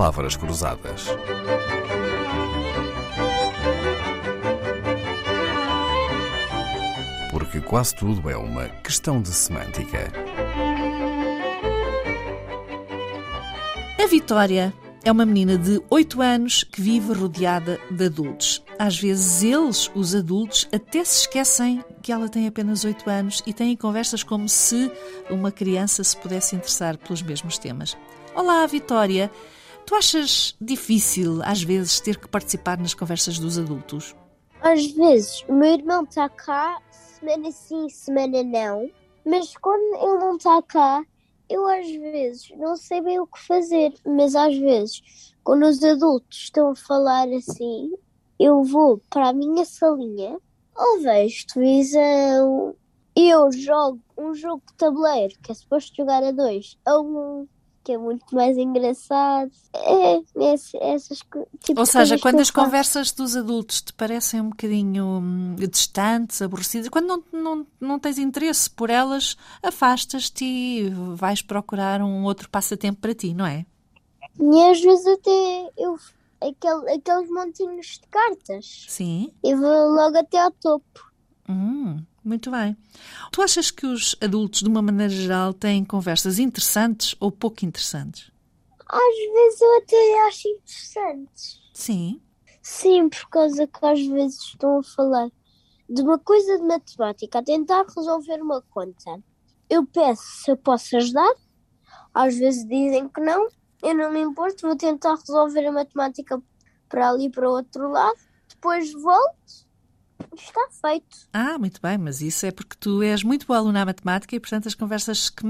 Palavras Cruzadas. Porque quase tudo é uma questão de semântica. A Vitória é uma menina de 8 anos que vive rodeada de adultos. Às vezes eles, os adultos, até se esquecem que ela tem apenas 8 anos e têm conversas como se uma criança se pudesse interessar pelos mesmos temas. Olá, Vitória. Tu achas difícil, às vezes, ter que participar nas conversas dos adultos? Às vezes, o meu irmão está cá, semana sim, semana não, mas quando ele não está cá, eu às vezes não sei bem o que fazer, mas às vezes, quando os adultos estão a falar assim, eu vou para a minha salinha, ou vejo televisão, eu jogo um jogo de tabuleiro, que é suposto jogar a dois, a um, que é muito mais engraçado. É, esse- essas tipo Ou seja, quando as conversas dos adultos te parecem um bocadinho hum, distantes, aborrecidas, quando não, não, não tens interesse por elas, afastas-te e vais procurar um outro passatempo para ti, não é? E às vezes até eu aquele, aqueles montinhos de cartas. Sim. Eu vou logo até ao topo. Hum, muito bem. Tu achas que os adultos, de uma maneira geral, têm conversas interessantes ou pouco interessantes? Às vezes eu até acho interessante. Sim. Sim, por causa que às vezes estão a falar de uma coisa de matemática, a tentar resolver uma conta. Eu peço se eu posso ajudar. Às vezes dizem que não. Eu não me importo, vou tentar resolver a matemática para ali para o outro lado. Depois volto. Está feito. Ah, muito bem, mas isso é porque tu és muito boa aluna à matemática e, portanto, as conversas que,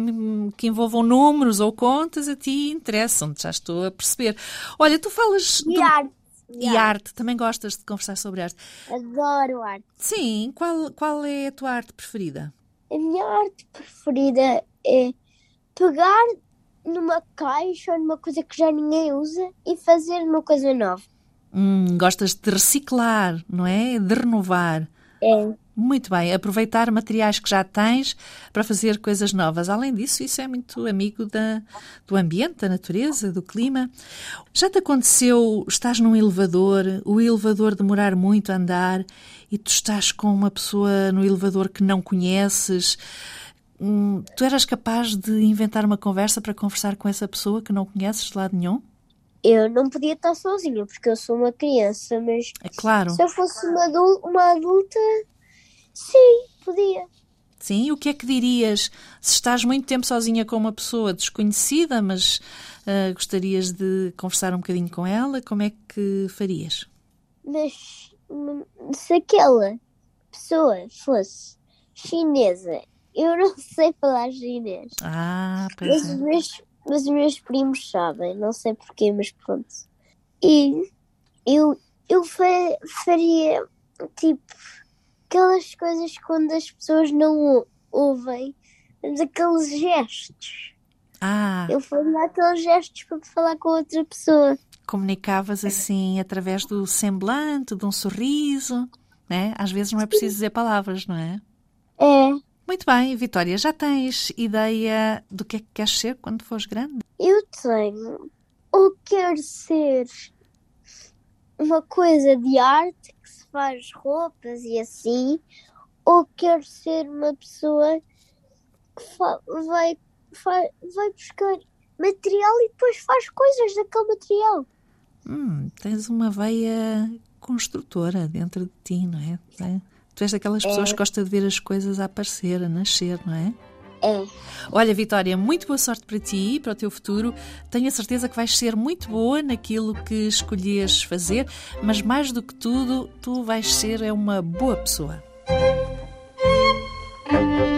que envolvam números ou contas a ti interessam, já estou a perceber. Olha, tu falas E de- arte. e arte, também gostas de conversar sobre arte. Adoro arte. Sim, qual, qual é a tua arte preferida? A minha arte preferida é pegar numa caixa ou numa coisa que já ninguém usa e fazer uma coisa nova. Hum, gostas de reciclar, não é? De renovar. É. Muito bem, aproveitar materiais que já tens para fazer coisas novas. Além disso, isso é muito amigo da, do ambiente, da natureza, do clima. Já te aconteceu, estás num elevador, o elevador demorar muito a andar e tu estás com uma pessoa no elevador que não conheces? Hum, tu eras capaz de inventar uma conversa para conversar com essa pessoa que não conheces de lado nenhum? Eu não podia estar sozinha porque eu sou uma criança, mas É claro. se eu fosse uma, adul- uma adulta, sim, podia. Sim, o que é que dirias se estás muito tempo sozinha com uma pessoa desconhecida, mas ah, gostarias de conversar um bocadinho com ela? Como é que farias? Mas hum, se aquela pessoa fosse chinesa, eu não sei falar chinês. Ah, Mas pois os é. meus, mas os meus primos sabem, não sei porquê, mas pronto. E eu, eu fa- faria tipo aquelas coisas quando as pessoas não ou- ouvem, mas aqueles gestos. Ah, Eu faria aqueles gestos para falar com outra pessoa. comunicavas assim através do semblante, de um sorriso, né? Às vezes não é preciso dizer palavras, não é? É, Muito bem, Vitória, já tens ideia do que é que queres ser quando fores grande? eu tenho. Ou quero ser uma coisa de arte que se faz roupas e assim, ou quero ser uma pessoa que vai, fa- vai buscar material e depois faz coisas daquele material. Hum, tens uma veia construtora dentro de ti, não é? É. Tu és daquelas pessoas que gostam de ver as coisas a aparecer, a nascer, não é? É. Olha, Vitória, muito boa sorte para ti e para o teu futuro. Tenho a certeza que vais ser muito boa naquilo que escolheres fazer, mas mais do que tudo, tu vais ser é uma boa pessoa.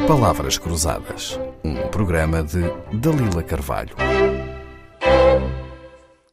Palavras Cruzadas. Um programa de Dalila Carvalho.